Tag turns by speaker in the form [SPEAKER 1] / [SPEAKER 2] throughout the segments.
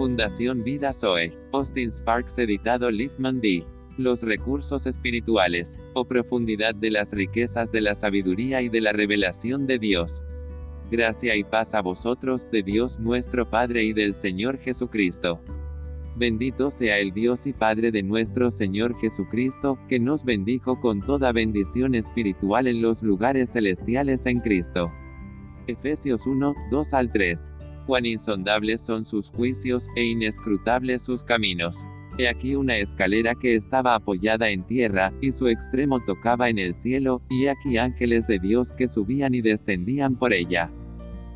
[SPEAKER 1] Fundación Vida Zoe. Austin Sparks editado Liefman D. Los recursos espirituales, o profundidad de las riquezas de la sabiduría y de la revelación de Dios. Gracia y paz a vosotros, de Dios nuestro Padre y del Señor Jesucristo. Bendito sea el Dios y Padre de nuestro Señor Jesucristo, que nos bendijo con toda bendición espiritual en los lugares celestiales en Cristo. Efesios 1, 2 al 3. Cuán insondables son sus juicios, e inescrutables sus caminos. He aquí una escalera que estaba apoyada en tierra, y su extremo tocaba en el cielo, y aquí ángeles de Dios que subían y descendían por ella.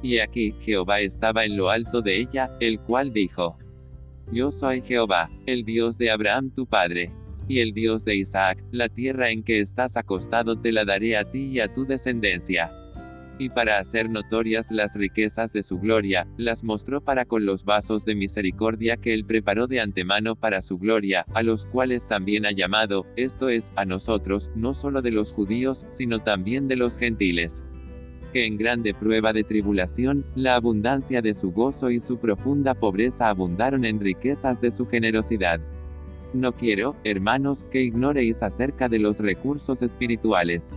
[SPEAKER 1] Y aquí, Jehová estaba en lo alto de ella, el cual dijo, Yo soy Jehová, el Dios de Abraham tu padre, y el Dios de Isaac, la tierra en que estás acostado te la daré a ti y a tu descendencia y para hacer notorias las riquezas de su gloria, las mostró para con los vasos de misericordia que él preparó de antemano para su gloria, a los cuales también ha llamado, esto es, a nosotros, no solo de los judíos, sino también de los gentiles que en grande prueba de tribulación, la abundancia de su gozo y su profunda pobreza abundaron en riquezas de su generosidad. No quiero, hermanos, que ignoréis acerca de los recursos espirituales,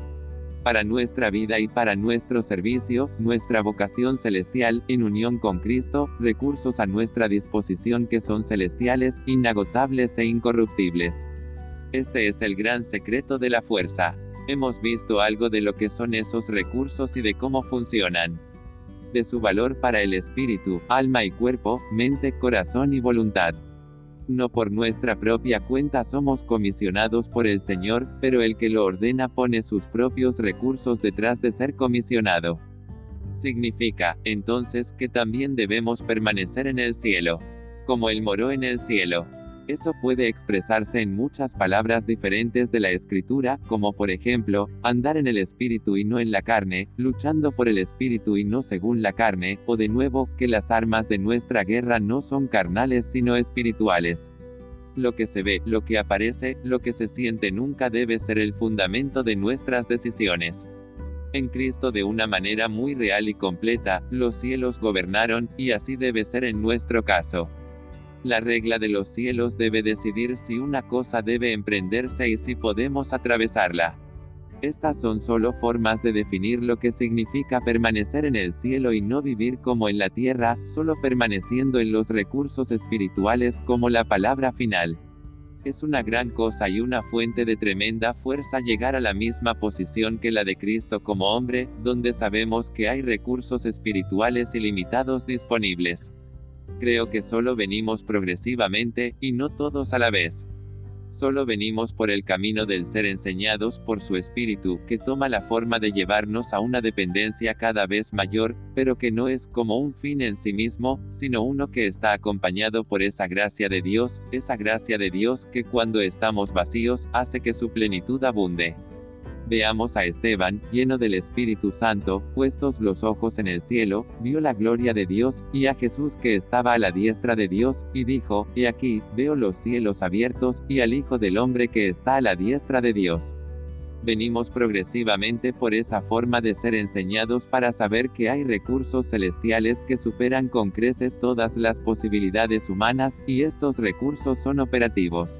[SPEAKER 1] para nuestra vida y para nuestro servicio, nuestra vocación celestial, en unión con Cristo, recursos a nuestra disposición que son celestiales, inagotables e incorruptibles. Este es el gran secreto de la fuerza. Hemos visto algo de lo que son esos recursos y de cómo funcionan. De su valor para el espíritu, alma y cuerpo, mente, corazón y voluntad. No por nuestra propia cuenta somos comisionados por el Señor, pero el que lo ordena pone sus propios recursos detrás de ser comisionado. Significa, entonces, que también debemos permanecer en el cielo. Como Él moró en el cielo. Eso puede expresarse en muchas palabras diferentes de la escritura, como por ejemplo, andar en el espíritu y no en la carne, luchando por el espíritu y no según la carne, o de nuevo, que las armas de nuestra guerra no son carnales sino espirituales. Lo que se ve, lo que aparece, lo que se siente nunca debe ser el fundamento de nuestras decisiones. En Cristo de una manera muy real y completa, los cielos gobernaron, y así debe ser en nuestro caso. La regla de los cielos debe decidir si una cosa debe emprenderse y si podemos atravesarla. Estas son solo formas de definir lo que significa permanecer en el cielo y no vivir como en la tierra, solo permaneciendo en los recursos espirituales como la palabra final. Es una gran cosa y una fuente de tremenda fuerza llegar a la misma posición que la de Cristo como hombre, donde sabemos que hay recursos espirituales ilimitados disponibles. Creo que solo venimos progresivamente, y no todos a la vez. Solo venimos por el camino del ser enseñados por su espíritu, que toma la forma de llevarnos a una dependencia cada vez mayor, pero que no es como un fin en sí mismo, sino uno que está acompañado por esa gracia de Dios, esa gracia de Dios que cuando estamos vacíos, hace que su plenitud abunde. Veamos a Esteban, lleno del Espíritu Santo, puestos los ojos en el cielo, vio la gloria de Dios, y a Jesús que estaba a la diestra de Dios, y dijo, He aquí, veo los cielos abiertos, y al Hijo del Hombre que está a la diestra de Dios. Venimos progresivamente por esa forma de ser enseñados para saber que hay recursos celestiales que superan con creces todas las posibilidades humanas, y estos recursos son operativos.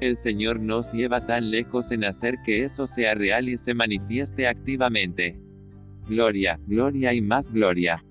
[SPEAKER 1] El Señor nos lleva tan lejos en hacer que eso sea real y se manifieste activamente. Gloria, gloria y más gloria.